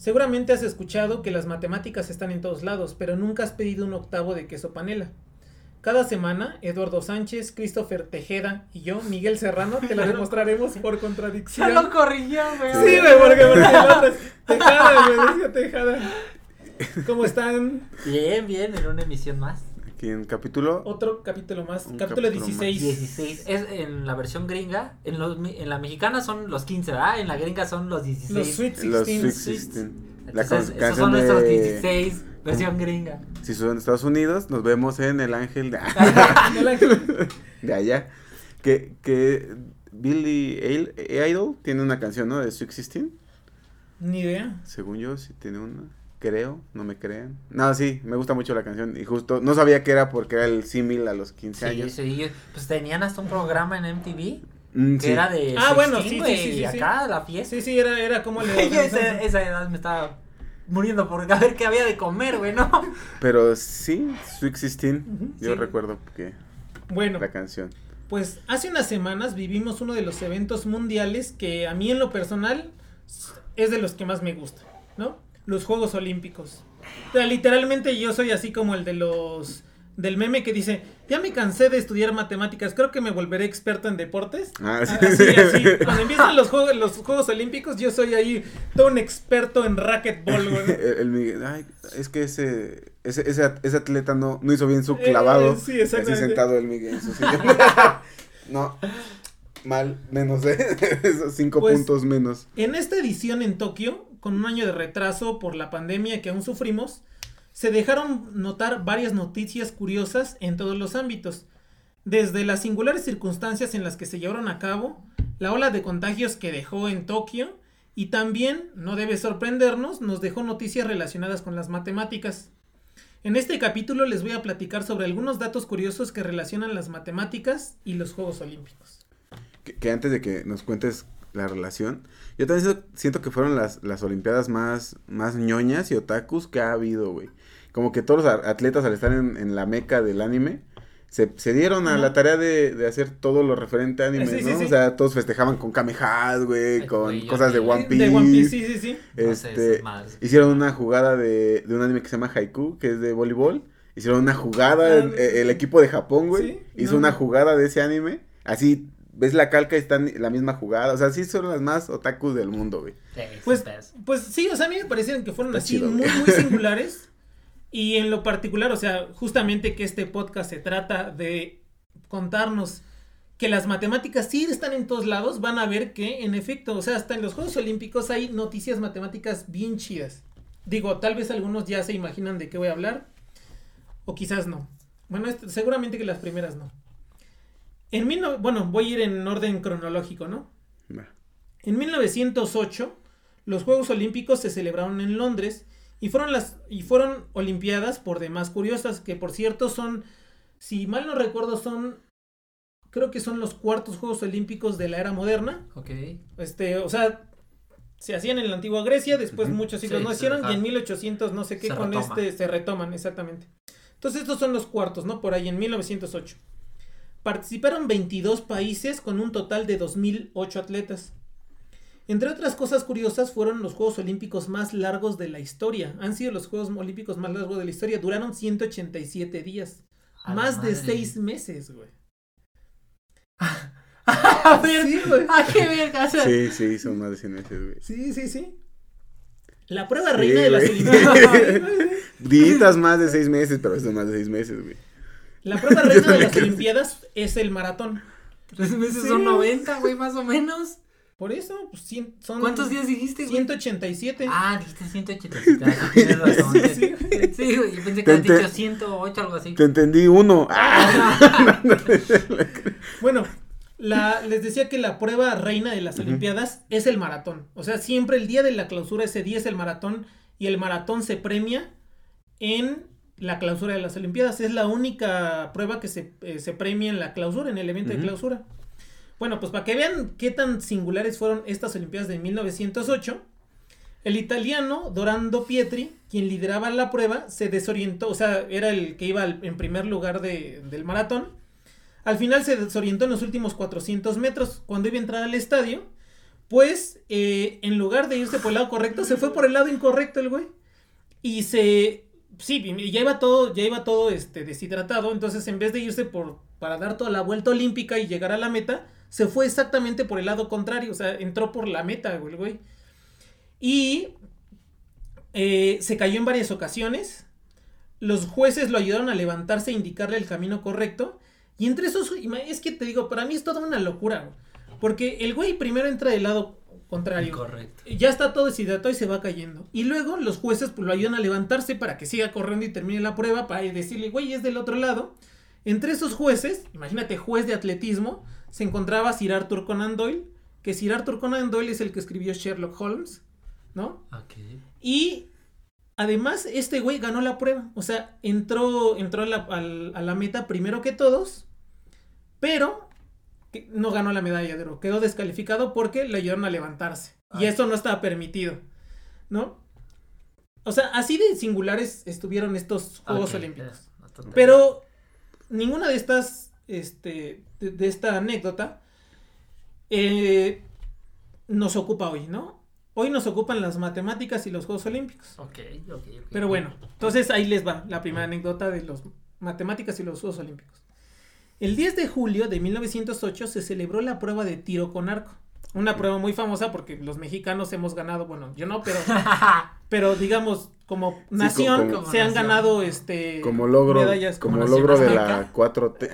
Seguramente has escuchado que las matemáticas están en todos lados, pero nunca has pedido un octavo de queso panela. Cada semana, Eduardo Sánchez, Christopher Tejeda y yo, Miguel Serrano, te lo demostraremos por Ya contradicción. lo corrigió, güey. Sí, güey, porque, porque el otro es Tejada, güey, decía Tejada. ¿Cómo están? Bien, bien, en una emisión más. Aquí en capítulo. Otro capítulo más, Un capítulo capítulo 16. 16. Es en la versión gringa. En, los, en la mexicana son los 15, ¿verdad? En la gringa son los 16. Los Sweet Los 16. Sweet 16. La Entonces, esos son nuestros de- 16, versión gringa. Si son de Estados Unidos, nos vemos en El Ángel de, El ángel. de allá. Que, que Billy Idol tiene una canción, ¿no? De Sweet 16. Ni idea. Según yo, sí tiene una. Creo, no me crean. No, sí, me gusta mucho la canción. Y justo, no sabía que era porque era el símil a los 15 Sí, años. sí, pues tenían hasta un programa en MTV Mm, que sí. era de Ah, bueno, 16, sí, sí, güey, sí, sí, acá la fiesta. Sí, sí, era, era como le Yo a esa, esa edad me estaba muriendo por a ver qué había de comer, güey, ¿no? Pero sí, Sweet 16. Ujú, Yo sí. recuerdo que Bueno, la canción. pues hace unas semanas vivimos uno de los eventos mundiales que a mí en lo personal es de los que más me gusta, ¿no? Los Juegos Olímpicos. O sea, literalmente yo soy así como el de los del meme que dice, ya me cansé de estudiar matemáticas, creo que me volveré experto en deportes. Ah, sí. Así, así, cuando empiezan los juegos, los Juegos Olímpicos, yo soy ahí todo un experto en racquetball, güey. el, el Miguel, ay, es que ese, ese, ese, ese atleta no, no hizo bien su clavado. Eh, sí, así sentado el Miguel en su sillón. no, mal, menos de esos cinco Pues- puntos menos. En esta edición en Tokio, con un año de retraso por la pandemia que aún sufrimos, se dejaron notar varias noticias curiosas en todos los ámbitos. Desde las singulares circunstancias en las que se llevaron a cabo, la ola de contagios que dejó en Tokio, y también, no debe sorprendernos, nos dejó noticias relacionadas con las matemáticas. En este capítulo les voy a platicar sobre algunos datos curiosos que relacionan las matemáticas y los Juegos Olímpicos. Que, antes de que nos cuentes la relación, yo también siento, siento que fueron las, las olimpiadas más, más ñoñas y otakus que ha habido, güey. Como que todos los atletas al estar en, en la meca del anime, se, se dieron a la tarea de, de hacer todo lo referente a anime, Sí, ¿no? sí. O sea, todos festejaban con Kamehameha, güey, con cosas de. One Piece. De One Piece, sí, sí, sí. No sé, Este, hicieron una jugada de, de un anime que se llama Haiku, que es de voleibol. Hicieron una jugada, el, Ah, el equipo de Japón, güey, ¿sí? hizo No. una jugada de ese anime. Así, ves la calca y están la misma jugada. O sea, sí son las más otakus del mundo, güey. Sí, Pues, sí, pues sí, o sea, a mí me parecieron que fueron Está así chido, muy, güey. muy singulares. Y en lo particular, o sea, justamente que este podcast se trata de contarnos que las matemáticas sí están en todos lados, van a ver que, en efecto, o sea, hasta en los Juegos Olímpicos hay noticias matemáticas bien chidas. Digo, tal vez algunos ya se imaginan de qué voy a hablar, o quizás no. Bueno, est- seguramente que las primeras no. En mil no- bueno, voy a ir en orden cronológico, ¿no? En 1908, los Juegos Olímpicos se celebraron en Londres y fueron las y fueron olimpiadas por demás curiosas, que por cierto son si mal no recuerdo son creo que son los cuartos Juegos Olímpicos de la era moderna. Ok. Este, o sea, se hacían en la antigua Grecia, después muchos siglos Sí, no hicieron y en 1800 no sé qué Se con retoma. este se retoman exactamente. Entonces estos son los cuartos, ¿no? Por ahí en 1908. Participaron 22 países con un total de 2008 atletas. Entre otras cosas curiosas fueron los Juegos Olímpicos más largos de la historia. Han sido los Juegos Olímpicos más largos de la historia. Duraron 187 días. A más de madre. 6 meses, güey. A ver, Sí, güey. ¿a qué verga? O sea, Sí, sí, son más de 100 meses, güey. Sí, sí, sí. La prueba Sí, reina de las güey. Olimpiadas. Ditas más de seis meses, pero eso es más de seis meses, güey. La prueba reina de las Olimpiadas es el maratón. Tres meses Sí. son 90, güey, más o menos. Por eso, pues cien- son. ¿Cuántos días dijiste, güey? 187. Ah, dijiste 187. ah, Tienes razón. Sí, Sí, güey, yo pensé que Te habías dicho 108, algo así. Te entendí uno. Ah, Bueno, la, les decía que la prueba reina de las. Olimpiadas es el maratón. O sea, siempre el día de la clausura, ese día es el maratón y el maratón se premia en la clausura de las Olimpiadas. Es la única prueba que se, eh, se premia en la clausura, en el evento de clausura. Bueno, pues para que vean qué tan singulares fueron estas Olimpiadas de 1908, el italiano Dorando Pietri, quien lideraba la prueba, se desorientó, o sea, era el que iba en primer lugar de- del maratón. Al final se desorientó en los últimos 400 metros cuando iba a entrar al estadio. Pues eh, en lugar de irse por el lado correcto, se fue por el lado incorrecto el güey. Y se... Sí, ya iba todo, ya iba todo este, deshidratado. Entonces en vez de irse por, para dar toda la vuelta olímpica y llegar a la meta, se fue exactamente por el lado contrario. O sea, entró por la meta güey, güey. Y eh, se cayó en varias ocasiones. Los jueces lo ayudaron a levantarse e indicarle el camino correcto. Y entre esos, es que te digo, para mí es toda una locura. güey. Porque el güey primero entra del lado contrario. Correcto. Ya está todo deshidratado y se va cayendo. Y luego los jueces pues, lo ayudan a levantarse para que siga corriendo y termine la prueba. Para decirle, güey, es del otro lado. Entre esos jueces, imagínate, juez de atletismo, se encontraba Sir Arthur Conan Doyle. Que Sir Arthur Conan Doyle es el que escribió Sherlock Holmes, ¿no? Y además, este güey ganó la prueba. O sea, entró, entró a, la, al- a la meta primero que todos. Pero que no ganó la medalla de oro. Quedó descalificado porque le ayudaron a levantarse. Y eso no estaba permitido. ¿No? O sea, así de singulares estuvieron estos Juegos Olímpicos. es. Pero ninguna de estas, este, de, de esta anécdota eh, nos ocupa hoy, ¿no? Hoy nos ocupan las matemáticas y los Juegos Olímpicos. Ok, ok, ok. Pero bueno, entonces ahí les va la primera anécdota de los matemáticas y los Juegos Olímpicos. El 10 de julio de 1908 se celebró la prueba de tiro con arco. Una prueba muy famosa porque los mexicanos hemos ganado, bueno, yo no, pero, pero digamos, como nación como- como se han nación. ganado este como logro, medallas como logro de la 4T.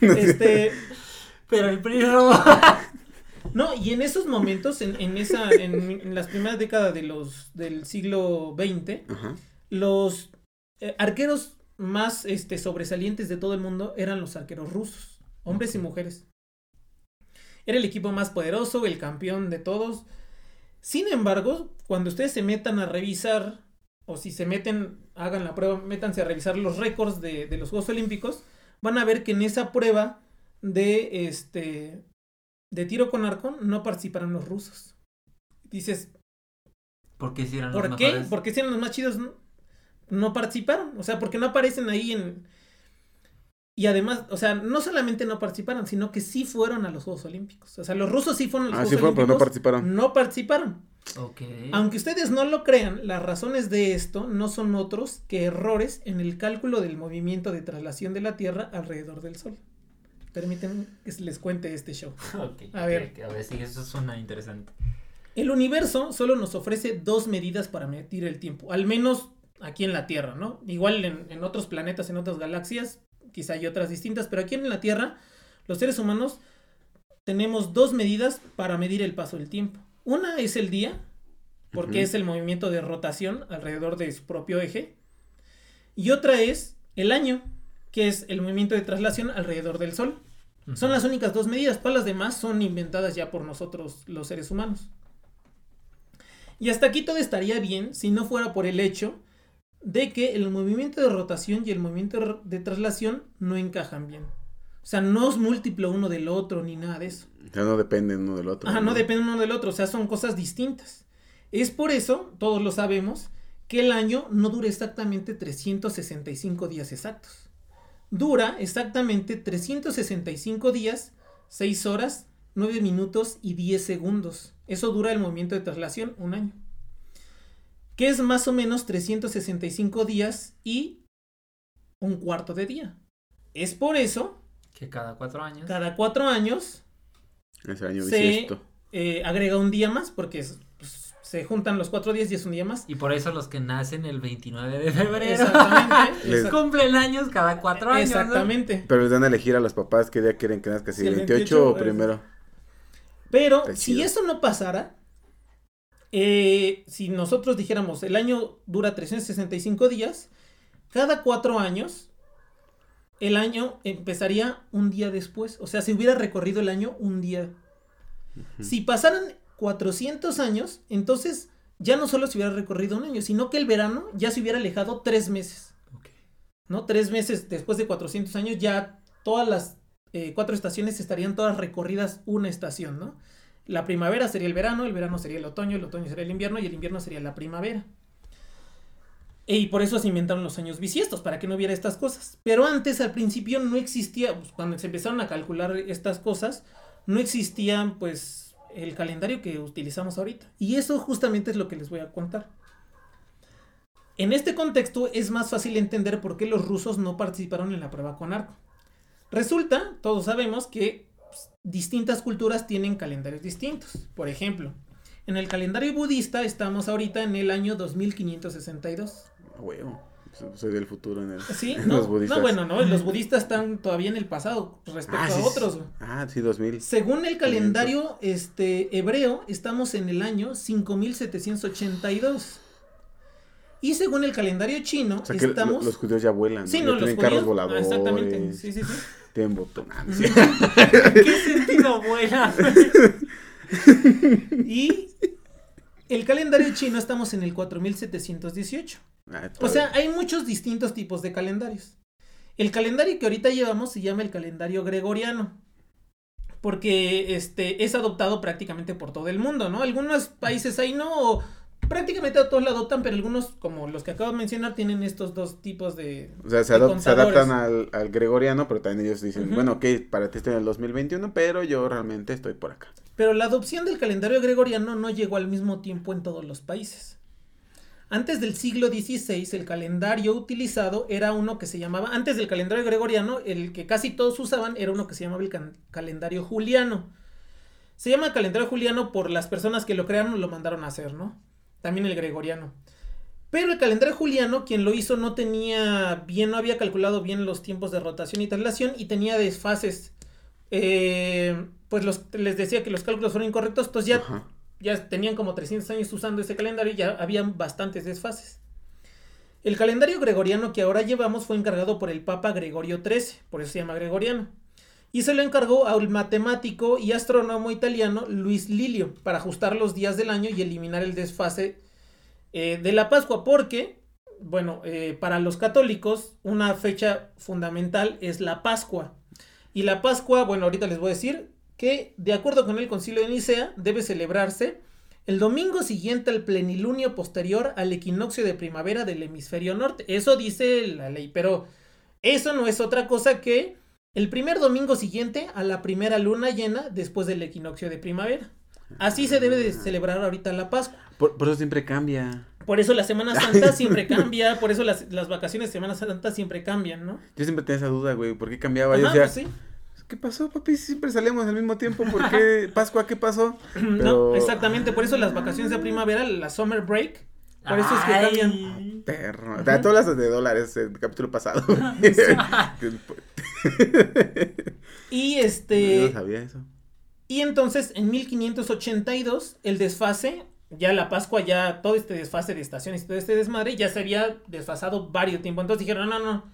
este Pero el primero. No, y en esos momentos, en, en esa, en, en las primeras décadas de los, del siglo XX, Ajá. los eh, arqueros más este, sobresalientes de todo el mundo eran los arqueros rusos, hombres y mujeres. Era el equipo más poderoso, el campeón de todos. Sin embargo, cuando ustedes se metan a revisar, o si se meten, hagan la prueba, métanse a revisar los récords de, de los Juegos Olímpicos, van a ver que en esa prueba de este de tiro con arco no participaron los rusos. Dices, Porque si eran ¿por los qué? mejores. ¿Por qué si eran los más chidos no, participaron? O sea, porque no aparecen ahí en... Y además, o sea, no solamente no participaron, sino que sí fueron a los Juegos Olímpicos. O sea, los rusos sí fueron a los Ah, sí fueron, pero no participaron. No participaron. Ok. Aunque ustedes no lo crean, las razones de esto no son otros que errores en el cálculo del movimiento de traslación de la Tierra alrededor del Sol. Permítanme que les cuente este show. Ok, A ver. A ver, sí, eso suena interesante. El universo solo nos ofrece dos medidas para medir el tiempo, al menos aquí en la Tierra, ¿no? Igual en, en otros planetas, en otras galaxias, quizá hay otras distintas, pero aquí en la Tierra, los seres humanos tenemos dos medidas para medir el paso del tiempo. Una es el día, porque es el movimiento de rotación alrededor de su propio eje, y otra es el año, que es el movimiento de traslación alrededor del Sol. Son las únicas dos medidas, todas las demás son inventadas ya por nosotros los seres humanos. Y hasta aquí todo estaría bien si no fuera por el hecho de que el movimiento de rotación y el movimiento de- traslación no encajan bien. O sea, no es múltiplo uno del otro ni nada de eso. O sea, no dependen uno del otro. Ajá, no depende uno del otro, o sea, son cosas distintas. Es por eso, todos lo sabemos, que el año no dura exactamente 365 días exactos. Dura exactamente 365 días, 6 horas, 9 minutos y 10 segundos. Eso dura el movimiento de traslación, un año. Que es más o menos 365 días y un cuarto de día. Es por eso, Que cada cuatro años. cada cuatro años Ese año se eh, agrega un día más porque es- pues, se juntan los cuatro días y es un día más. Y por eso los que nacen el 29 de febrero Exactamente. Les- cumplen años cada cuatro años. ¿no? Exactamente. Pero les dan a elegir a los papás qué día quieren que nazca, si Sí, el el 28, 28 o primero. Pero si eso no pasara, eh, si nosotros dijéramos el año dura 365 días, cada cuatro años el año empezaría un día después. O sea, se hubiera recorrido el año un día. Si pasaran 400 años, entonces ya no solo se hubiera recorrido un año, sino que el verano ya se hubiera alejado tres meses. ¿no? Tres meses después de 400 años ya todas las eh, cuatro estaciones estarían todas recorridas una estación, ¿no? La primavera sería el verano, el verano sería el otoño, el otoño sería el invierno y el invierno sería la primavera. Y por eso se inventaron los años bisiestos, para que no hubiera estas cosas. Pero antes, al principio, no existía, pues, cuando se empezaron a calcular estas cosas, no existía, pues, el calendario que utilizamos ahorita. Y eso justamente es lo que les voy a contar. En este contexto es más fácil entender por qué los rusos no participaron en la prueba con arco. Resulta, todos sabemos que pues, distintas culturas tienen calendarios distintos. Por ejemplo, en el calendario budista estamos ahorita en el año 2562. A huevo. So- Soy del futuro en el. Sí, en no, los budistas. no, bueno, no, los budistas están todavía en el pasado respecto Ah, a sí, otros. güey. Ah, sí, 2000. Según el calendario este, hebreo, estamos en el año 5782. Y según el calendario chino, O sea estamos... los judíos ya vuelan. sí, no, los tienen judíos- carros voladores. Exactamente, sí, sí, sí. No sé. ¿Qué sentido buena? Y el calendario chino estamos en el 4718. Ah, O sea, hay muchos distintos tipos de calendarios. El calendario que ahorita llevamos se llama el calendario gregoriano. Porque este es adoptado prácticamente por todo el mundo, ¿no? Algunos países ahí no, o prácticamente a todos lo adoptan, pero algunos, como los que acabo de mencionar, tienen estos dos tipos de. O sea, se, adop- adaptan al, al gregoriano, pero también ellos dicen, bueno, ok, para ti estoy en el 2021, pero yo realmente estoy por acá. Pero la adopción del calendario gregoriano no llegó al mismo tiempo en todos los países. Antes del siglo XVI, el calendario utilizado era uno que se llamaba, antes del calendario gregoriano, el que casi todos usaban era uno que se llamaba el calendario juliano. Se llama calendario juliano por las personas que lo crearon o lo mandaron a hacer, ¿no? También el gregoriano. Pero el calendario juliano, quien lo hizo no tenía bien, no había calculado bien los tiempos de rotación y traslación y tenía desfases. Eh, pues los, les decía que los cálculos fueron incorrectos, entonces ya Ajá. ya tenían como 300 años usando ese calendario y ya habían bastantes desfases. El calendario gregoriano que ahora llevamos fue encargado por el Papa Gregorio XIII, por eso se llama gregoriano. Y se lo encargó al matemático y astrónomo italiano Luis Lilio para ajustar los días del año y eliminar el desfase eh, de la Pascua, porque, bueno, eh, para los católicos una fecha fundamental es la Pascua. Y la Pascua, bueno, ahorita les voy a decir que, de acuerdo con el concilio de Nicea, debe celebrarse el domingo siguiente al plenilunio posterior al equinoccio de primavera del hemisferio norte. Eso dice la ley, pero eso no es otra cosa que el primer domingo siguiente a la primera luna llena después del equinoccio de primavera. Así se debe de celebrar ahorita la Pascua. Por, por eso siempre cambia. Por eso la Semana Santa siempre cambia, por eso las, las vacaciones de Semana Santa siempre cambian, ¿no? Yo siempre tenía esa duda, güey, ¿por qué cambiaba? Yo Ajá, decía, pues sí. ¿qué pasó, papi? Siempre salíamos al mismo tiempo, ¿por qué? Pascua, ¿qué pasó? No, exactamente, por eso las vacaciones de primavera, la summer break, por eso es que Ay. cambian. Perro. O sea, todas las de dólares el capítulo pasado. Y este no sabía eso. y entonces en 1582 el desfase, ya la Pascua ya todo este desfase de estaciones y todo este desmadre ya se había desfasado varios tiempo. Entonces dijeron, "No, no,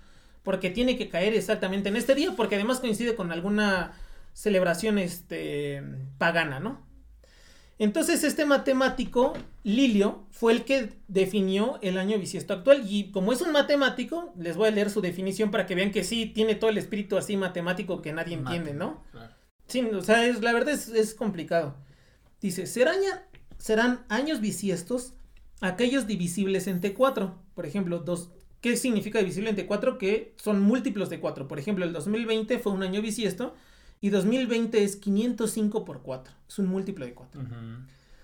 porque tiene que caer exactamente en este día porque además coincide con alguna celebración este pagana, ¿no?" Entonces este matemático, Lilio, fue el que definió el año bisiesto actual y como es un matemático, les voy a leer su definición para que vean que sí tiene todo el espíritu así matemático que nadie entiende, ¿no? Claro. Sí, o sea, es, la verdad es, es complicado. Dice, serán, ya- serán años bisiestos aquellos divisibles entre 4. Por ejemplo, dos, ¿qué significa divisible entre 4? Que son múltiplos de 4. Por ejemplo, el 2020 fue un año bisiesto y 2020 es 505 por 4. Es un múltiplo de 4. Ujú.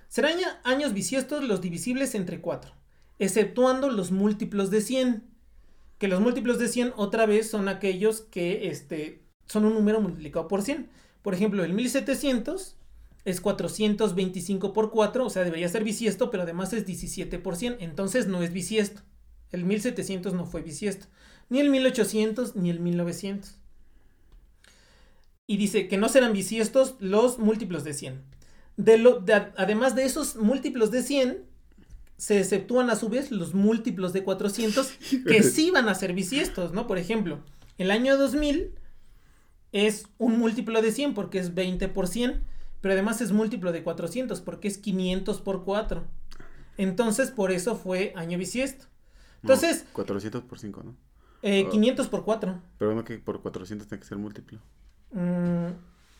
Serán años bisiestos los divisibles entre 4, exceptuando los múltiplos de 100. Que los múltiplos de 100 otra vez son aquellos que este, son un número multiplicado por 100. Por ejemplo, el 1700 es 425 por 4, o sea, debería ser bisiesto, pero además es 17%, entonces no es bisiesto. El 1700 no fue bisiesto, ni el 1800 ni el 1900. Y dice que no serán bisiestos los múltiplos de 100. De lo, de- además de esos múltiplos de 100, se exceptúan a su vez los múltiplos de 400 que sí van a ser bisiestos, ¿no? Por ejemplo, el año 2000 es un múltiplo de 100 porque es 20 por 100, pero además es múltiplo de 400 porque es 500 por 4. Entonces, por eso fue año bisiesto. Entonces, No, 400 por 5, ¿no? eh, Oh. 500 por 4. Pero no que por 400 tiene que ser múltiplo. Mm,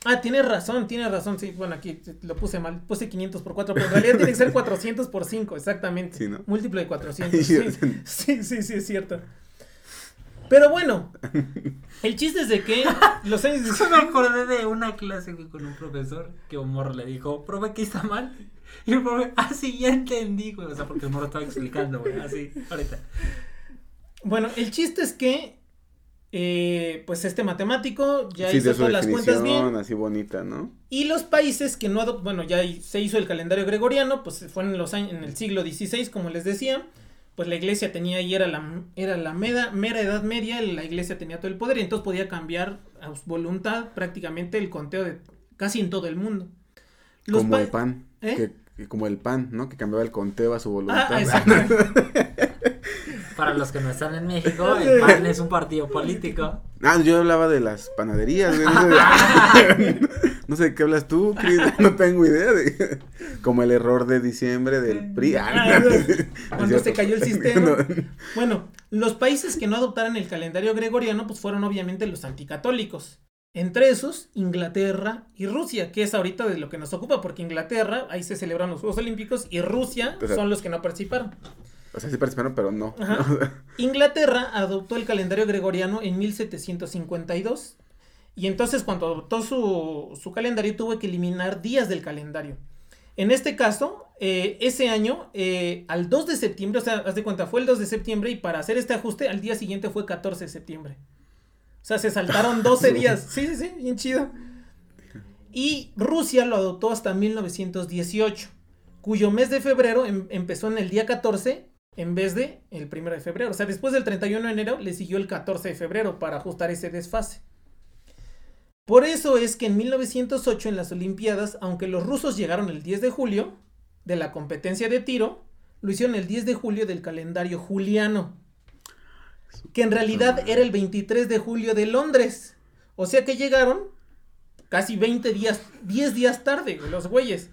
ah, tienes razón, tienes razón. Sí, bueno, aquí lo puse mal. Puse 500 por 4, pero en realidad tiene que ser 400 por 5, exactamente. Sí, ¿no? Múltiplo de 400. Sí, sí, sí, sí, es cierto. Pero bueno, el chiste es de que los años... Yo me acordé de una clase con un profesor que un morro le dijo, profe, aquí está mal. Y el profe, ah, sí, ya entendí, güey. O sea, porque el morro estaba explicando, güey, así, ahorita. Bueno, el chiste es que, eh, pues este matemático ya sí, hizo de su todas las cuentas bien. definición, así bonita, ¿no? Y los países que no adop- bueno, ya se hizo el calendario gregoriano, pues fue en los años, en el siglo XVI, como les decía, pues la iglesia tenía y era la, era la mera, mera edad media, la iglesia tenía todo el poder y entonces podía cambiar a su voluntad prácticamente el conteo de casi en todo el mundo. Los como el pan. ¿Eh? Que, que como el pan, ¿no? Que cambiaba el conteo a su voluntad. Ah. Para los que no están en México, el PAN es un partido político. Ah, yo hablaba de las panaderías. No sé, no sé de qué hablas tú, Chris. No tengo idea de. Como el error de diciembre del PRI. Ah, Ah, no, Cuando se cayó el sistema. No. Bueno, los países que no adoptaran el calendario gregoriano, pues fueron obviamente los anticatólicos. Entre esos, Inglaterra y Rusia, que es ahorita de lo que nos ocupa, porque Inglaterra, ahí se celebran los Juegos Olímpicos, y Rusia O sea- son los que no participaron. O sea, sí participaron, pero no. Ajá. Inglaterra adoptó el calendario gregoriano en 1752. Y entonces cuando adoptó su, su calendario tuvo que eliminar días del calendario. En este caso, eh, ese año, eh, al 2 de septiembre, o sea, haz de cuenta, fue el 2 de septiembre y para hacer este ajuste, al día siguiente fue 14 de septiembre. O sea, se saltaron 12 días. Sí, sí, sí, bien chido. Y Rusia lo adoptó hasta 1918, cuyo mes de febrero em- empezó en el día 14 en vez de el 1 de febrero. O sea, después del 31 de enero le siguió el 14 de febrero para ajustar ese desfase. Por eso es que en 1908 en las Olimpiadas, aunque los rusos llegaron el 10 de julio de la competencia de tiro, lo hicieron el 10 de julio del calendario juliano, que en realidad era el 23 de julio de Londres. O sea que llegaron casi 20 días, 10 días tarde, los güeyes.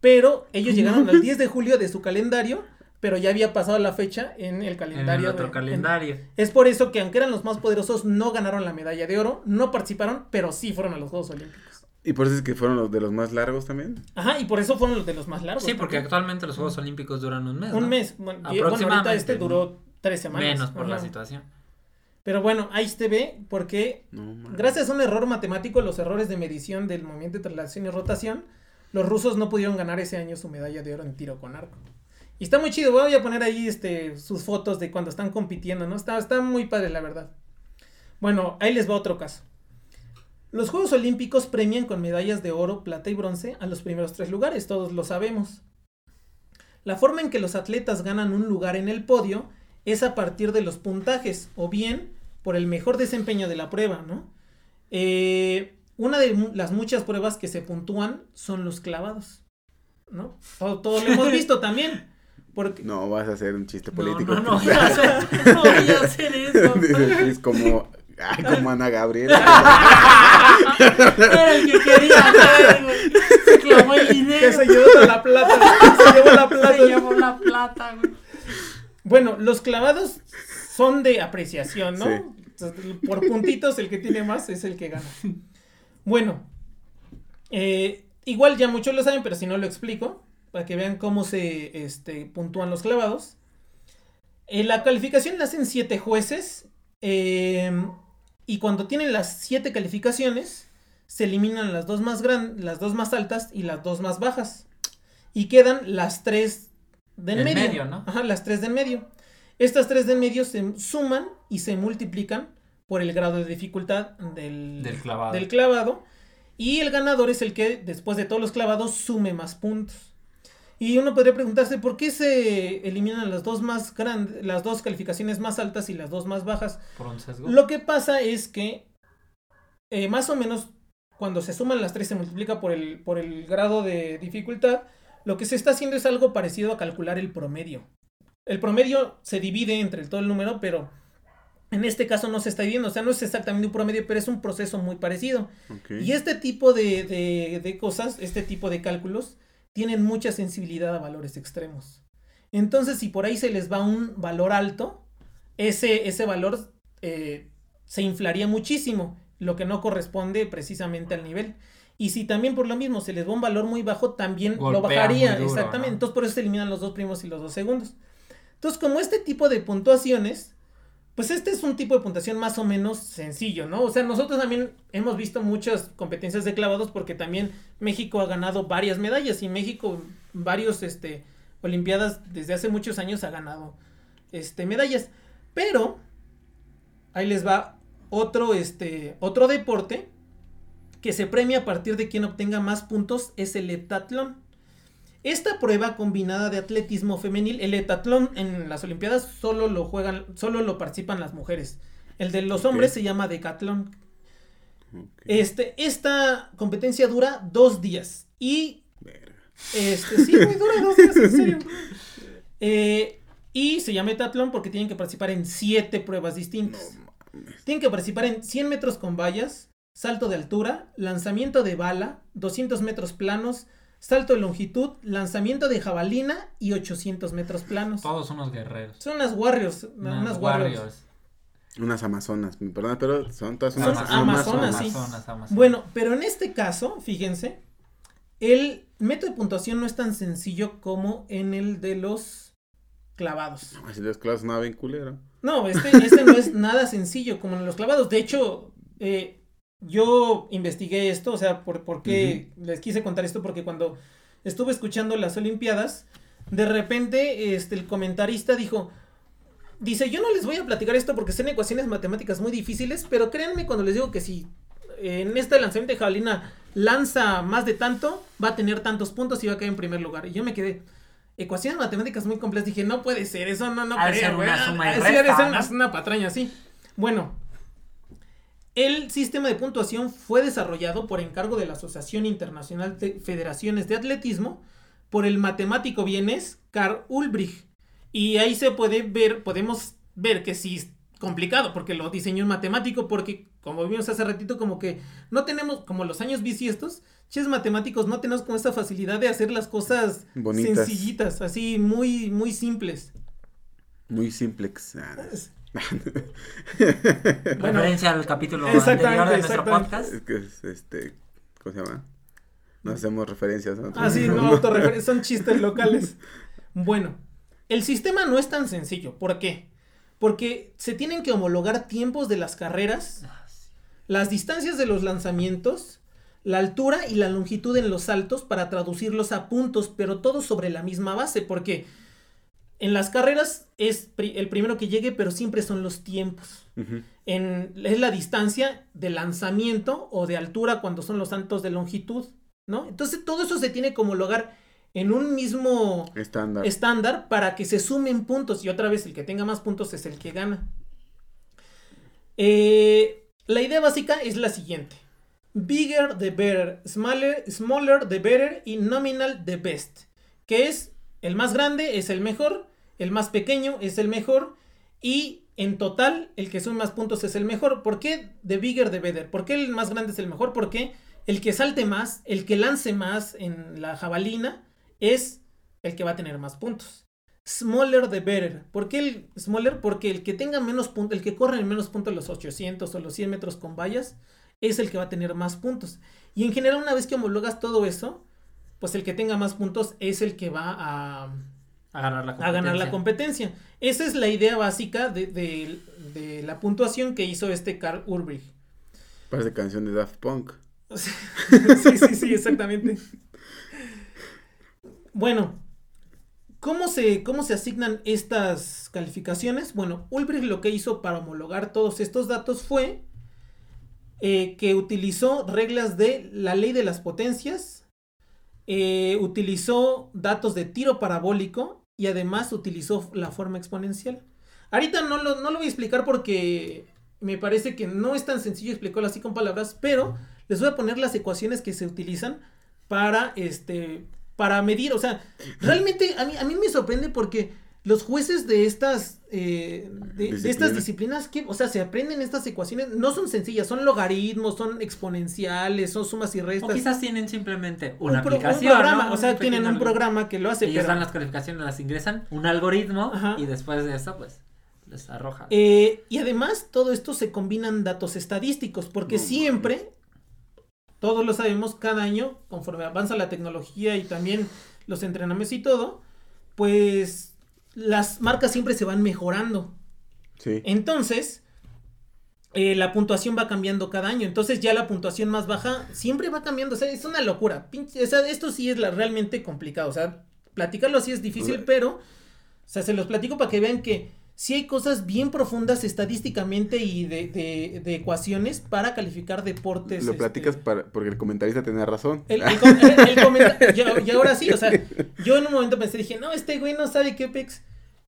Pero ellos llegaron al 10 de julio de su calendario, pero ya había pasado la fecha en el En calendario. el otro de- en- calendario. es por eso que aunque eran los más poderosos, no ganaron la medalla de oro, no participaron, pero sí fueron a los Juegos Olímpicos. Y por eso es que fueron los de los más largos también. Ajá, y por eso fueron los de los más largos. Sí, porque también. actualmente los Juegos Olímpicos duran un mes. Un ¿no? mes. Bueno, y- bueno, ahorita Aproximadamente, este duró tres semanas. Menos por la situación. Pero bueno, ahí se ve porque No, gracias a un error matemático, los errores de medición del movimiento de traslación y rotación, los rusos no pudieron ganar ese año su medalla de oro en tiro con arco. Y está muy chido, voy a poner ahí este, sus fotos de cuando están compitiendo, ¿no? Está, está muy padre, la verdad. Bueno, ahí les va otro caso. Los Juegos Olímpicos premian con medallas de oro, plata y bronce a los primeros tres lugares, todos lo sabemos. La forma en que los atletas ganan un lugar en el podio es a partir de los puntajes, o bien por el mejor desempeño de la prueba, ¿no? Eh, una de las muchas pruebas que se puntúan son los clavados, ¿no? Todo, todo lo hemos visto también. Porque, No vas a hacer un chiste No, político. no, no, voy a hacer, no voy a hacer eso. Chris como, ay, como Ana Gabriela. Era el que quería hacer, güey. Se clavó el dinero. que se llevó la plata, se llevó la plata. Se llevó la plata, güey. Bueno, los clavados son de apreciación, ¿no? Sí. Por puntitos, el que tiene más es el que gana. Bueno, eh, igual ya muchos lo saben, pero si no lo explico, para que vean cómo se este, puntúan los clavados. Eh, la calificación la hacen siete jueces. eh, y cuando tienen las siete calificaciones, se eliminan las dos más grandes, las dos más altas y las dos más bajas. Y quedan las tres del Del medio. medio, ¿no? Ajá, las tres del medio. Estas tres del medio se suman y se multiplican por el grado de dificultad del, Del clavado. del clavado. Y el ganador es el que, después de todos los clavados, sume más puntos. Y uno podría preguntarse por qué se eliminan las dos más grandes, las dos calificaciones más altas y las dos más bajas. Por un sesgo. Lo que pasa es que eh, más o menos cuando se suman las tres se multiplica por el, por el grado de dificultad. Lo que se está haciendo es algo parecido a calcular el promedio. El promedio se divide entre todo el número, pero en este caso no se está dividiendo. O sea, no es exactamente un promedio, pero es un proceso muy parecido. Y este tipo de, de- de cosas, este tipo de cálculos, tienen mucha sensibilidad a valores extremos. Entonces, si por ahí se les va un valor alto, ese, ese valor eh, se inflaría muchísimo, lo que no corresponde precisamente al nivel. Y si también por lo mismo se les va un valor muy bajo, también lo bajaría. duro, exactamente. ¿no? Entonces, por eso se eliminan los dos primos y los dos segundos. Entonces, como este tipo de puntuaciones, pues este es un tipo de puntuación más o menos sencillo, ¿no? O sea, nosotros también hemos visto muchas competencias de clavados porque también México ha ganado varias medallas y México varios este olimpiadas desde hace muchos años ha ganado este medallas, pero ahí les va otro este otro deporte que se premia a partir de quien obtenga más puntos es el heptatlón. Esta prueba combinada de atletismo femenil, el heptatlón en las Olimpiadas solo lo juegan, solo lo participan las mujeres. El de los hombres se llama decatlón. Este, esta competencia dura dos días. Y Verga. este, sí, güey, dura dos días, en serio. Eh, y se llama heptatlón porque tienen que participar en siete pruebas distintas. No. Tienen que participar en 100 metros con vallas, salto de altura, lanzamiento de bala, 200 metros planos, salto de longitud, lanzamiento de jabalina y 800 metros planos. Todos unos guerreros. Son unas warriors, Unas unas warriors. warriors. Unas amazonas, me perdonan, pero son todas Son unas amazonas, sí. Amazonas, amazonas. Bueno, pero en este caso, fíjense, el método de puntuación no es tan sencillo como en el de los clavados. Así los clavos nada bien culero. No, este, este no es nada sencillo como en los clavados. De hecho, eh, yo investigué esto, o sea, por, por qué les quise contar esto, porque cuando estuve escuchando las Olimpiadas, de repente este, el comentarista dijo, dice, yo no les voy a platicar esto porque son ecuaciones matemáticas muy difíciles, pero créanme cuando les digo que si en este lanzamiento de jabalina lanza más de tanto, va a tener tantos puntos y va a caer en primer lugar. Y yo me quedé... Ecuaciones matemáticas muy complejas. Dije, no puede ser, eso no, no creo, una una, una patraña, sí. Bueno, el sistema de puntuación fue desarrollado por encargo de la Asociación Internacional de Federaciones de Atletismo por el matemático vienes Carl Ulbrich. Y ahí se puede ver, podemos ver que sí es complicado porque lo diseñó un matemático porque como vimos hace ratito como que no tenemos como los años bisiestos, ches matemáticos no tenemos como esa facilidad de hacer las cosas Bonitas. sencillitas, así muy muy simples. Muy simplex. Ah, Bueno, Referencia al capítulo anterior de nuestro podcast. es que es este. ¿Cómo se llama? No hacemos referencias a otros. Ah, sí, no, autorrefer- son chistes locales. Bueno, el sistema no es tan sencillo. ¿Por qué? Porque se tienen que homologar tiempos de las carreras, Ah, las distancias de los lanzamientos, la altura y la longitud en los saltos para traducirlos a puntos, pero todo sobre la misma base, porque en las carreras es pri- el primero que llegue, pero siempre son los tiempos. En, es la distancia de lanzamiento o de altura cuando son los saltos de longitud, ¿no? Entonces todo eso se tiene que homologar en un mismo Estándar. estándar para que se sumen puntos y otra vez el que tenga más puntos es el que gana. Eh, la idea básica es la siguiente. Bigger the better, smaller, smaller the better y nominal the best. Que es el más grande es el mejor, el más pequeño es el mejor y en total el que sume más puntos es el mejor. ¿Por qué the bigger the better? ¿Por qué el más grande es el mejor? Porque el que salte más, el que lance más en la jabalina es el que va a tener más puntos. Smaller the better. ¿Por qué el smaller? Porque el que tenga menos puntos, el que corre en menos puntos los 800 o los 100 metros con vallas, es el que va a tener más puntos. Y en general, una vez que homologas todo eso, pues el que tenga más puntos es el que va a, A ganar la a ganar la competencia. Esa es la idea básica de, de- de la puntuación que hizo este Carl Ulbrich. Parece canción de Daft Punk. sí, sí, sí, exactamente. Bueno, ¿cómo se, ¿cómo se asignan estas calificaciones? Bueno, Ulbricht lo que hizo para homologar todos estos datos fue eh, que utilizó reglas de la ley de las potencias, eh, utilizó datos de tiro parabólico y además utilizó la forma exponencial. Ahorita no lo, no lo voy a explicar porque me parece que no es tan sencillo explicarlo así con palabras, pero les voy a poner las ecuaciones que se utilizan para este para medir, o sea, realmente a mí, a mí me sorprende porque los jueces de estas eh, de, de estas disciplinas que o sea se aprenden estas ecuaciones no son sencillas son logaritmos son exponenciales son sumas y restas O quizás tienen simplemente una un, pro- un aplicación. programa ¿no? o sea Un tienen un programa que lo hace Ellos pero- dan las calificaciones, las ingresan, un algoritmo Ajá. y después de eso, pues, les arroja. Eh, y además, todo esto se combinan datos estadísticos, porque No siempre, todos lo sabemos, cada año, conforme avanza la tecnología y también los entrenamientos y todo, pues las marcas siempre se van mejorando. Sí. Entonces, eh, la puntuación va cambiando cada año. Entonces, ya la puntuación más baja siempre va cambiando. O sea, es una locura. Pinche- o sea, esto sí es la- realmente complicado. O sea, platicarlo así es difícil, Ule. pero, o sea, se los platico para que vean que sí hay cosas bien profundas estadísticamente y de, de- de ecuaciones para calificar deportes. Lo este, platicas para, porque el comentarista tenía razón. el, el el- y, y ahora sí, o sea, yo en un momento pensé, dije, no, este güey no sabe qué pex.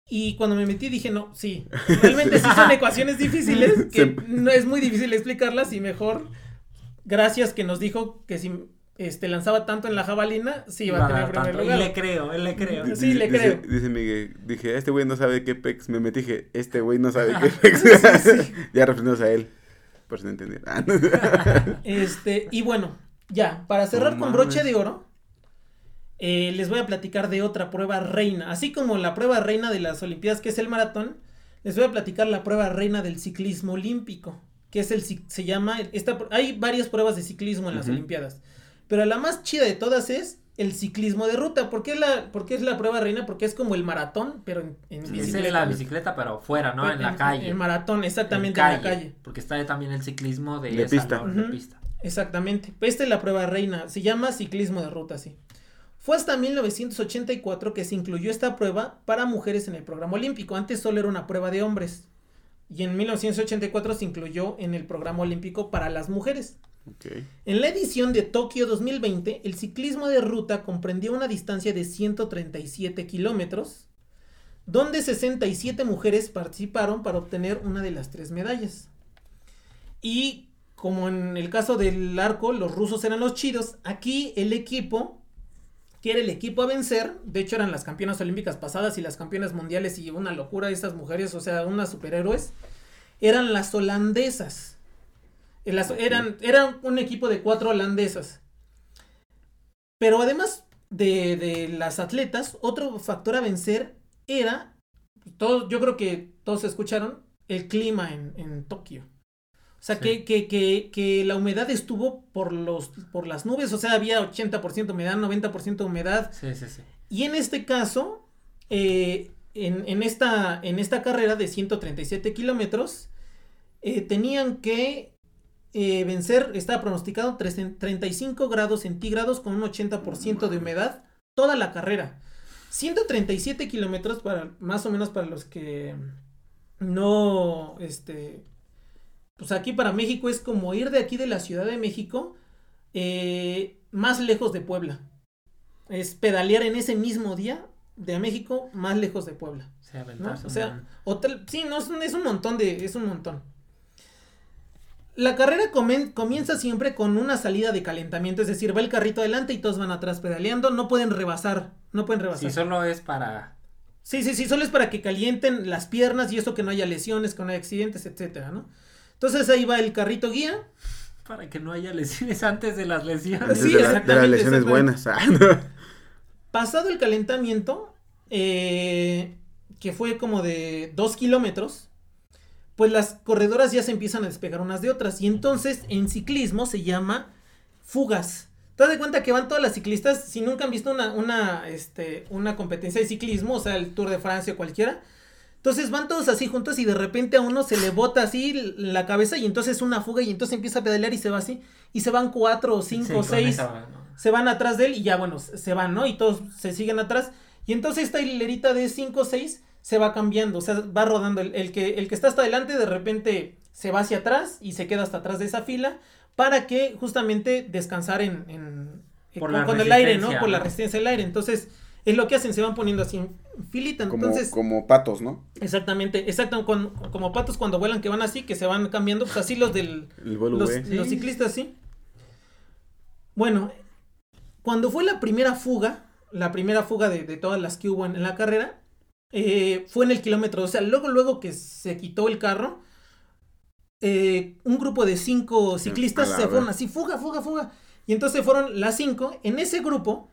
Y cuando me metí dije, no, sí, realmente sí son ecuaciones difíciles, que Se- no es muy difícil explicarlas y mejor, gracias que nos dijo que si este, lanzaba tanto en la jabalina, sí iba a tener Tanto, primer Y lugar. le creo, él le creo. Sí, Dice- le dice- creo. Dice Miguel, dije, este güey no sabe qué pex. Me metí, dije, este güey no sabe qué pex. ya refiriéndose a él. Por si no entendieron. Este, y bueno, ya, para cerrar con broche mames. de oro, eh, les voy a platicar de otra prueba reina. Así como la prueba reina de las Olimpiadas, que es el maratón, les voy a platicar la prueba reina del ciclismo olímpico, que es el, se llama, esta, hay varias pruebas de ciclismo en las. Olimpiadas, pero la más chida de todas es el ciclismo de ruta. ¿Por qué, la, por qué es la prueba reina? Porque es como el maratón, pero en, en bicicleta. es la bicicleta, pero fuera, ¿no? En, la calle. El maratón, exactamente, en, la calle. Porque está también el ciclismo de, De pista. salón, de pista. Exactamente. Esta es la prueba reina. Se llama ciclismo de ruta, sí. Fue hasta 1984 que se incluyó esta prueba para mujeres en el programa olímpico. Antes solo era una prueba de hombres. Y en 1984 se incluyó en el programa olímpico para las mujeres. En la edición de Tokio 2020, el ciclismo de ruta comprendió una distancia de 137 kilómetros, donde 67 mujeres participaron para obtener una de las tres medallas. Y como en el caso del arco, los rusos eran los chidos, aquí el equipo, que era el equipo a vencer, de hecho eran las campeonas olímpicas pasadas y las campeonas mundiales y una locura estas mujeres, o sea, unas superhéroes, eran las holandesas. Las- eran, eran un equipo de cuatro holandesas. Pero además de, de las atletas, otro factor a vencer era, todos, yo creo que todos escucharon, el clima en, en Tokio. O sea, Sí. que, que, que, que la humedad estuvo por, los, por las nubes, o sea, había 80% humedad, 90% humedad. Sí, sí, sí. Y en este caso, eh, en, en esta, en esta carrera de 137 kilómetros, eh, tenían que eh, vencer, estaba pronosticado tres- 35 grados centígrados con un 80% de humedad toda la carrera. 137 kilómetros para, más o menos para los que no, este, pues aquí para México es como ir de aquí de la Ciudad de México eh, más lejos de Puebla. Es pedalear en ese mismo día de México más lejos de Puebla. O sea, Hotel, sí, no, es un, es un montón de, es un montón. La carrera comen- comienza siempre con una salida de calentamiento, es decir, va el carrito adelante y todos van atrás pedaleando, no pueden rebasar, no pueden rebasar. Si solo es para. Sí, sí, sí, solo es para que calienten las piernas y eso que no haya lesiones, que no haya accidentes, etcétera, ¿no? Entonces ahí va el carrito guía. Para que no haya lesiones antes de las lesiones. Antes Sí, de, la- de las lesiones buenas. Ah, no. Pasado el calentamiento, eh, que fue como de dos kilómetros, pues las corredoras ya se empiezan a despegar unas de otras. Y entonces en ciclismo se llama fugas. Te das de cuenta que van todas las ciclistas, si nunca han visto una, una, este, una competencia de ciclismo, o sea, el Tour de Francia o cualquiera. Entonces van todos así juntos y de repente a uno se le bota así la cabeza y entonces una fuga y entonces empieza a pedalear y se va así. Y se van cuatro o cinco o seis se van atrás de él y ya, bueno, se van, ¿no? Y todos se siguen atrás. Y entonces esta hilerita de 5 o 6 se va cambiando, o sea, va rodando. El, el que, el que está hasta adelante de repente se va hacia atrás y se queda hasta atrás de esa fila para que justamente descansar en, en Por con, la con el aire, ¿no? Por la resistencia del aire. Entonces, es lo que hacen, se van poniendo así en filita. Como, Entonces, como patos, ¿no? exactamente, exacto, con- como patos cuando vuelan que van así, que se van cambiando, pues así los del El vuelo los, ciclistas sí. Bueno, cuando fue la primera fuga, la primera fuga de, de todas las que hubo en, en la carrera, eh, fue en el kilómetro. O sea, luego, luego que se quitó el carro, eh, un grupo de cinco ciclistas se fueron así, fuga, fuga, fuga. Y entonces fueron las cinco. En ese grupo,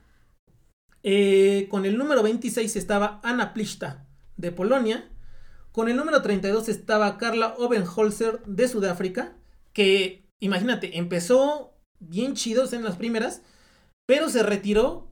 eh, con el número 26 estaba Anna Pliszta de Polonia. Con el número 32 estaba Carla Obenholzer de Sudáfrica. Que, imagínate, empezó bien chidos en las primeras. Pero se retiró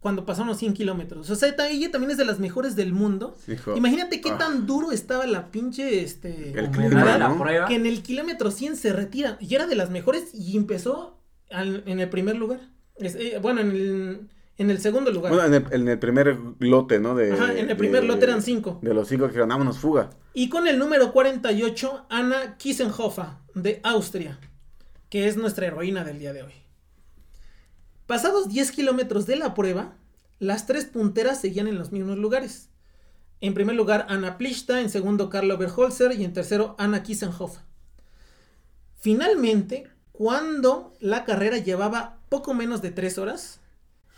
cuando pasaron los 100 kilómetros. O sea, ella también es de las mejores del mundo. Dijo, Imagínate qué ah. tan duro estaba la pinche, este... El clima, de la ¿no? prueba. Que en el kilómetro 100 se retira. Y era de las mejores y empezó al- en el primer lugar. Es- eh, bueno, en el, en el segundo lugar. Bueno, en el, en el primer lote, ¿no? De, Ajá, en el primer de- lote eran cinco. De los cinco que dijeron, vámonos, fuga. Y con el número 48, Anna Kissenhofer, de Austria, que es nuestra heroína del día de hoy. Pasados 10 kilómetros de la prueba, las tres punteras seguían en los mismos lugares. En primer lugar, Anna Pliszta, en segundo, Carla Oberholzer y en tercero, Anna Kissenhofer. Finalmente, cuando la carrera llevaba poco menos de 3 horas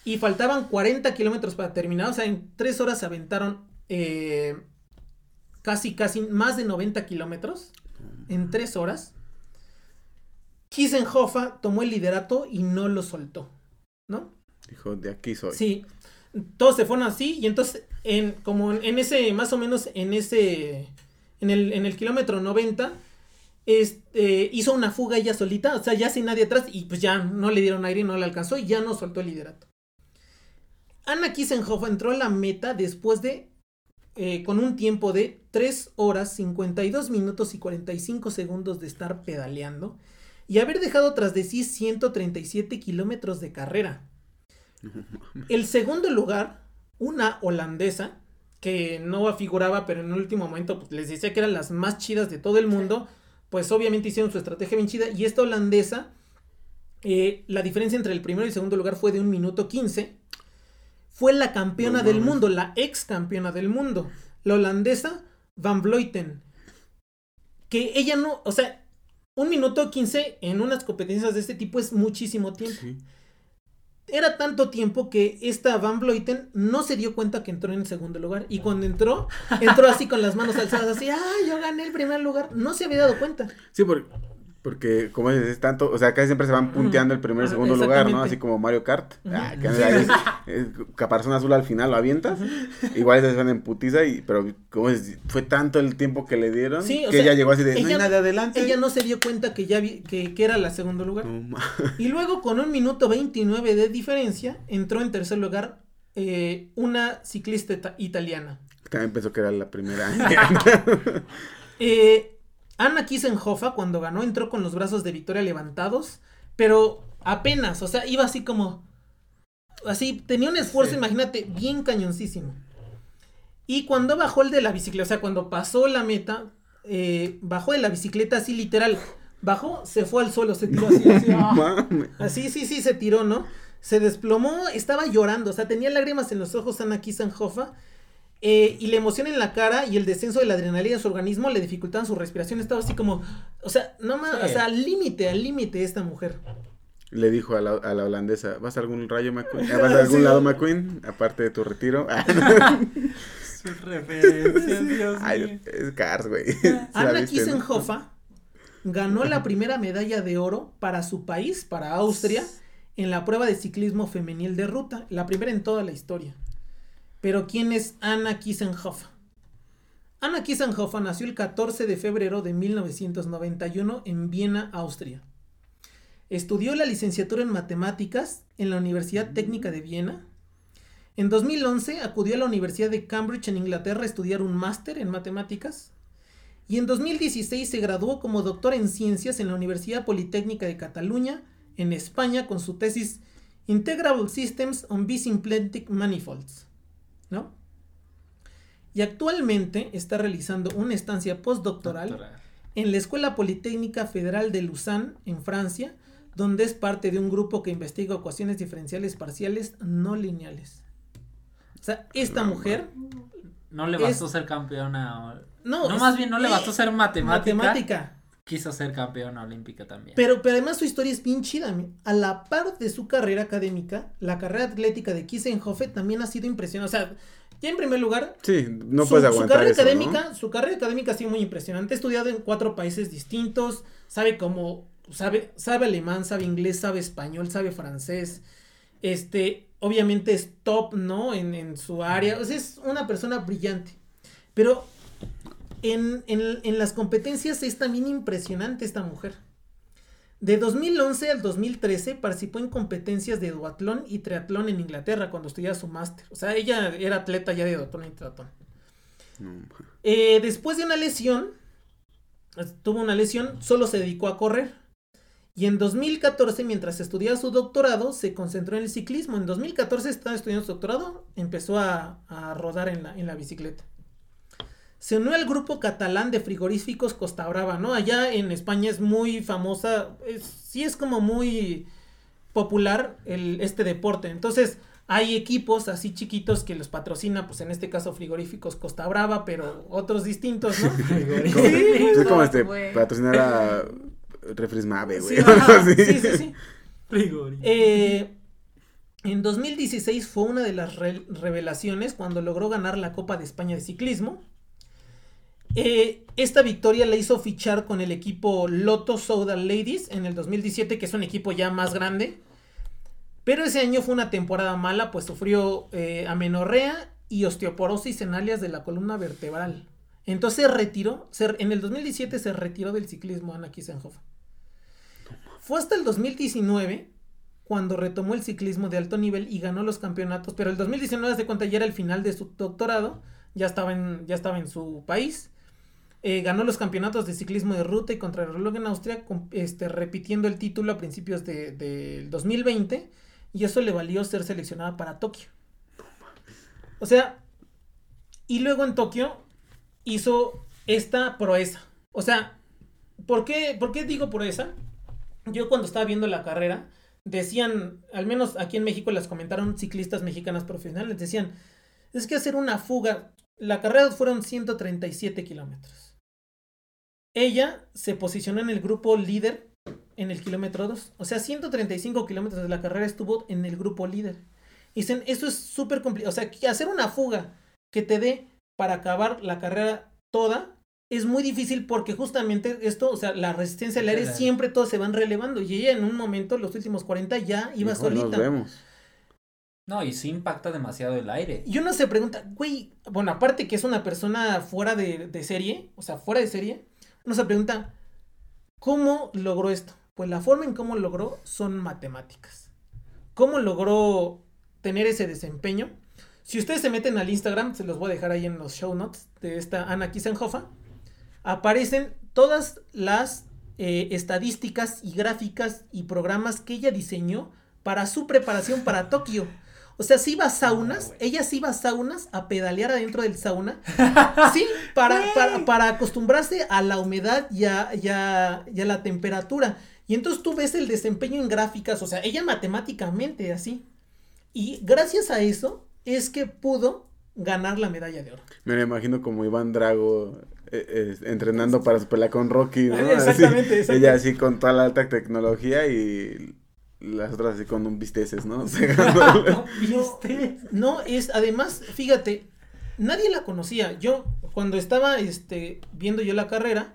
y faltaban 40 kilómetros para terminar, o sea, en 3 horas se aventaron eh, casi, casi más de 90 kilómetros en 3 horas. Kissenhofer tomó el liderato y no lo soltó, ¿no? Dijo, de aquí soy. Sí, todos se fueron así y entonces, en, como en, ese, más o menos en ese, en el, en el kilómetro 90, este, hizo una fuga ella solita, o sea, ya sin nadie atrás y pues ya no le dieron aire, no le alcanzó y ya no soltó el liderato. Anna Kissenhofer entró a la meta después de, eh, con un tiempo de 3 horas 52 minutos y 45 segundos de estar pedaleando y haber dejado tras de sí 137 kilómetros de carrera. El segundo lugar, una holandesa, que no figuraba, pero en el último momento pues, les decía que eran las más chidas de todo el mundo, pues obviamente hicieron su estrategia bien chida. Y esta holandesa, eh, la diferencia entre el primero y el segundo lugar fue de un minuto 15. Fue la campeona No del mames. mundo, la ex campeona del mundo, la holandesa Van Vleuten. Que ella no, o sea, un minuto 15 en unas competencias de este tipo es muchísimo tiempo. Sí. Era tanto tiempo que esta Van Vleuten no se dio cuenta que entró en el segundo lugar. Y cuando entró, entró así con las manos alzadas, así, ah, yo gané el primer lugar. No se había dado cuenta. Sí, por- porque como dices, es tanto, o sea, casi siempre se van punteando el primer y Ajá, segundo lugar, ¿no? Así como Mario Kart. Ah, que ahí es- es caparazón azul al final lo avientas. Igual se van en putiza, y, pero como es, fue tanto el tiempo que le dieron Sí, o que sea, ella llegó así de, no hay ella- nada adelante. Ella no se dio cuenta que ya vi- que, que era la segundo lugar. No Y luego, con un minuto 29 de diferencia, entró en tercer lugar eh, una ciclista ita- italiana. También pensó que era la primera. Eh, Anna Kissenhofer, cuando ganó, entró con los brazos de victoria levantados, pero apenas, o sea, iba así como. Así, tenía un esfuerzo, Sí. imagínate, bien cañoncísimo. Y cuando bajó el de la bicicleta, o sea, cuando pasó la meta, eh, bajó de la bicicleta así literal. Bajó, se fue al suelo, se tiró así, así, ¡ah! Así, sí, sí, se tiró, ¿no? Se desplomó, estaba llorando, o sea, tenía lágrimas en los ojos Ana Kissenhofer. Eh, y la emoción en la cara y el descenso de la adrenalina en su organismo le dificultaban su respiración. Estaba así como, o sea, no más, Sí. o sea, al límite, al límite esta mujer. Le dijo a la, a la holandesa, ¿vas a algún rayo McQueen? ¿Vas a algún Sí. lado McQueen? Aparte de tu retiro. Sus referencias, Dios Ay, mío. es Cars, güey. Ana. Kissenhofer ganó la primera medalla de oro para su país, para Austria, en la prueba de ciclismo femenil de ruta, la primera en toda la historia. Pero ¿quién es Anna Kissenhofer? Anna Kissenhofer nació el 14 de febrero de 1991 en Viena, Austria. Estudió la licenciatura en matemáticas en la Universidad Técnica de Viena. En 2011 acudió a la Universidad de Cambridge en Inglaterra a estudiar un máster en matemáticas. Y en 2016 se graduó como doctor en ciencias en la Universidad Politécnica de Cataluña, en España, con su tesis Integrable Systems on Bisymplectic Manifolds. ¿No? Y actualmente está realizando una estancia postdoctoral Doctora. en la Escuela Politécnica Federal de Lausanne, en Francia, donde es parte de un grupo que investiga ecuaciones diferenciales parciales no lineales. O sea, esta mujer... No le bastó ser campeona. No, no más bien no le bastó ser matemática. Matemática. Quiso ser campeona olímpica también. Pero, pero además su historia es bien chida. A la par de su carrera académica, la carrera atlética de Kissenhofe también ha sido impresionante. O sea, ya en primer lugar, sí, no puedes aguantar su carrera eso, académica, su carrera académica ha sido muy impresionante. Ha estudiado en cuatro países distintos, sabe cómo, sabe, sabe alemán, sabe inglés, sabe español, sabe francés. Este, obviamente es top, ¿no? En, en su área. O sea, es una persona brillante. Pero en, en, en las competencias es también impresionante esta mujer. De 2011 al 2013 participó en competencias de duatlón y triatlón en Inglaterra cuando estudiaba su máster. O sea, ella era atleta ya de duatlón y triatlón. Eh, después de una lesión, tuvo una lesión, solo se dedicó a correr. Y en 2014, mientras estudiaba su doctorado, se concentró en el ciclismo. En 2014 estaba estudiando su doctorado, empezó a, a rodar en la, en la bicicleta se unió al grupo catalán de frigoríficos Costa Brava, ¿no? Allá en España es muy famosa, sí es como muy popular el, este deporte. Entonces, hay equipos así chiquitos que los patrocina, pues en este caso frigoríficos Costa Brava, pero otros distintos, ¿no? sí, como este, patrocinar a Refres Mave, güey. Sí, sí, sí, Eh, en 2016 fue una de las revelaciones cuando logró ganar la Copa de España de Ciclismo eh, esta victoria la hizo fichar con el equipo Lotto Soda Ladies en el 2017, que es un equipo ya más grande. Pero ese año fue una temporada mala, pues sufrió eh, amenorrea y osteoporosis en alias de la columna vertebral. Entonces se retiró, en el 2017 se retiró del ciclismo Ana Kissenhoff. Fue hasta el 2019 cuando retomó el ciclismo de alto nivel y ganó los campeonatos, pero el 2019 de cuenta ya era el final de su doctorado, ya estaba en, ya estaba en su país eh, ganó los campeonatos de ciclismo de ruta y contrarreloj en Austria, este, repitiendo el título a principios del de, 2020. Y eso le valió ser seleccionada para Tokio. O sea, y luego en Tokio hizo esta proeza. O sea, ¿por qué, ¿por qué digo proeza? Yo cuando estaba viendo la carrera, decían, al menos aquí en México las comentaron ciclistas mexicanas profesionales, decían, es que hacer una fuga, la carrera fueron 137 kilómetros. Ella se posicionó en el grupo líder en el kilómetro 2. O sea, 135 kilómetros de la carrera estuvo en el grupo líder. Dicen, eso es súper complicado. O sea, hacer una fuga que te dé para acabar la carrera toda es muy difícil porque justamente esto, o sea, la resistencia al aire siempre todos se van relevando. Y ella en un momento, los últimos 40, ya iba solita. vemos. No, y sí impacta demasiado el aire. Y uno se pregunta, güey, bueno, aparte que es una persona fuera de, de serie, o sea, fuera de serie, uno se pregunta, ¿cómo logró esto? Pues la forma en cómo logró son matemáticas. ¿Cómo logró tener ese desempeño? Si ustedes se meten al Instagram, se los voy a dejar ahí en los show notes de esta Ana Kissenhofer, aparecen todas las eh, estadísticas y gráficas y programas que ella diseñó para su preparación para Tokio. O sea, si iba a saunas, ella sí iba a saunas a pedalear adentro del sauna. sí, para, para, acostumbrarse a la humedad y a, la temperatura. Y entonces tú ves el desempeño en gráficas, o sea, ella matemáticamente así. Y gracias a eso es que pudo ganar la medalla de oro. Me lo imagino como Iván Drago eh, eh, entrenando para su pelea con Rocky, ¿no? Exactamente, exactamente. Ella así con toda la alta tecnología y las otras así con un bisteces, ¿no? no, no, es, además, fíjate, nadie la conocía. Yo, cuando estaba este, viendo yo la carrera,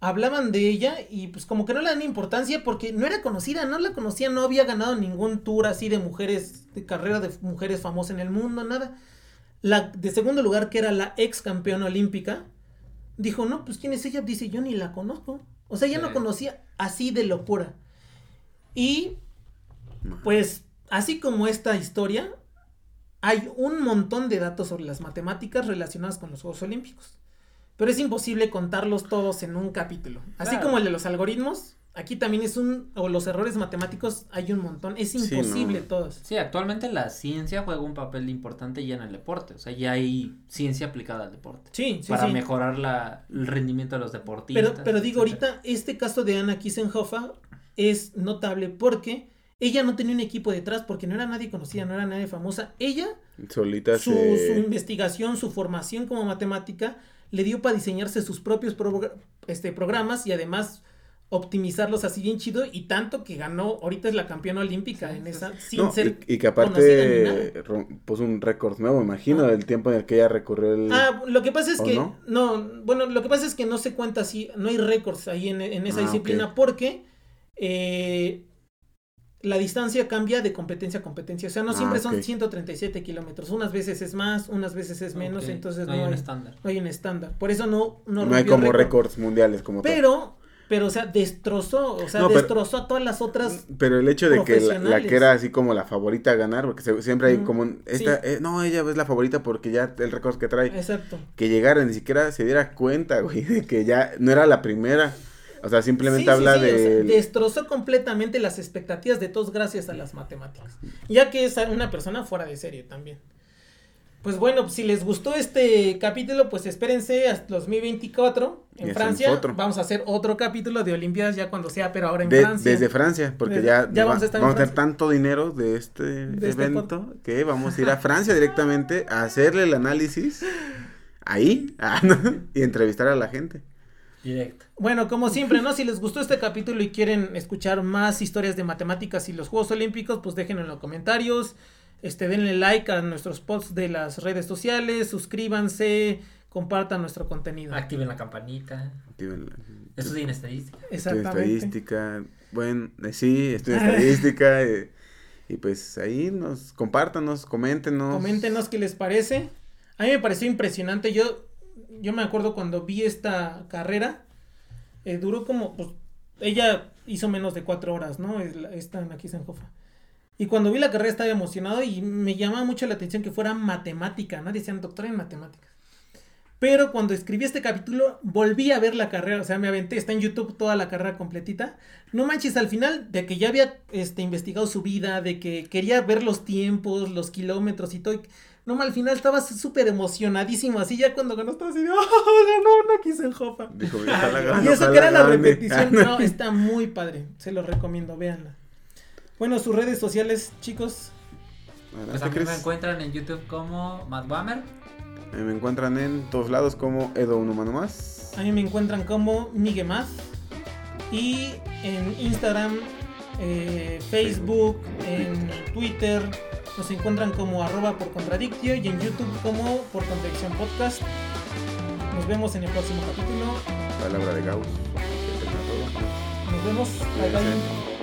hablaban de ella y pues como que no le dan importancia porque no era conocida, no la conocía, no había ganado ningún tour así de mujeres, de carrera de mujeres famosas en el mundo, nada. La de segundo lugar, que era la ex campeona olímpica, dijo, no, pues quién es ella, dice, yo ni la conozco. O sea, ya no conocía así de locura. Y pues así como esta historia, hay un montón de datos sobre las matemáticas relacionadas con los Juegos Olímpicos. pero es imposible contarlos todos en un capítulo. Así Claro. como el de los algoritmos, aquí también es un, o los errores matemáticos hay un montón, es Sí, imposible no. todos. Sí, actualmente la ciencia juega un papel importante ya en el deporte. O sea, ya hay ciencia aplicada al deporte. Sí, sí, para sí. mejorar la, el rendimiento de los deportistas. Pero, pero digo, etcétera. ahorita este caso de Anna Kissenhofer es notable porque ella no tenía un equipo detrás, porque no era nadie conocida, no era nadie famosa. Ella, Solita su, se... su investigación, su formación como matemática, le dio para diseñarse sus propios este, programas y además optimizarlos así bien chido y tanto que ganó, ahorita es la campeona olímpica en esa, sin No, ser... y, y que aparte puso un récord nuevo, imagino, Ah. del tiempo en el que ella recorrió el... Ah, lo que pasa es ¿O que no? no? bueno, lo que pasa es que no se cuenta así, no hay récords ahí en, en esa Ah, disciplina porque eh, la distancia cambia de competencia a competencia, o sea, no Ah, siempre ok. son 137 kilómetros, unas veces es más, unas veces es menos, Ok, entonces no, hay un estándar. no hay un estándar, por eso no, no, no hay como récord. récords mundiales como tal. pero, pero, o sea, destrozó, o sea, No, pero- destrozó a todas las otras, Pero el hecho de que la, la que era así como la favorita a ganar, porque se- siempre hay Mm, como un- esta, sí. eh, no, ella es la favorita porque ya el récord que trae, exacto. que llegara, ni siquiera se diera cuenta, güey, de que ya no era la primera. O sea, simplemente Sí, sí, habla sí, o sea, de... destrozó completamente las expectativas de todos gracias a las matemáticas. Ya que es una persona fuera de serie también. Pues bueno, si les gustó este capítulo, pues espérense hasta 2024 Y en Francia. Vamos a hacer otro capítulo de Olimpiadas ya cuando sea, pero ahora en de- Francia. desde Francia, porque Desde- ya, ya va- vamos a estar vamos a tener tanto dinero de este De este evento que vamos a ir a Francia directamente a hacerle el análisis ahí ah, y entrevistar a la gente. Directo. Bueno, como siempre, ¿no? Si les gustó este capítulo y quieren escuchar más historias de matemáticas y los Juegos Olímpicos, pues déjenlo en los comentarios. Este, denle like a nuestros posts de las redes sociales, suscríbanse, compartan nuestro contenido. Activen la campanita. Activen la- Eso en estadística. Exactamente. estadística, bueno, eh, sí, estudio estadística eh, y pues ahí nos compártanos, coméntenos. Coméntenos qué les parece. A mí me pareció impresionante. Yo, yo me acuerdo cuando vi esta carrera, eh, duró como, pues, ella hizo menos de cuatro horas, ¿no? Esta aquí Sanjofa. Y cuando vi la carrera estaba emocionado y me llamaba mucho la atención que fuera matemática, ¿no? Decían doctora en matemáticas. Pero cuando escribí este capítulo, volví a ver la carrera, o sea, me aventé, está en YouTube toda la carrera completita. No manches, al final, de que ya había este, investigado su vida, de que quería ver los tiempos, los kilómetros y todo. No, al final estaba súper emocionadísimo, así ya cuando ganó estaba así de, ¡oh, ganó una Kissenhofer! Dijo, Y eso que era la repetición, no, está muy padre, se los recomiendo, véanla. Bueno, sus redes sociales, chicos, Pues a mí me encuentran en YouTube como Matt Whammer. Eh, me encuentran en todos lados como Edo Un Humano Más. a mí me encuentran como Miguemaz y en Instagram, eh, Facebook, en Twitter, nos encuentran como arroba por contradictio y en YouTube como por contradicción podcast. Nos vemos en el próximo capítulo. Palabra de Gauss. Nos vemos. Bye.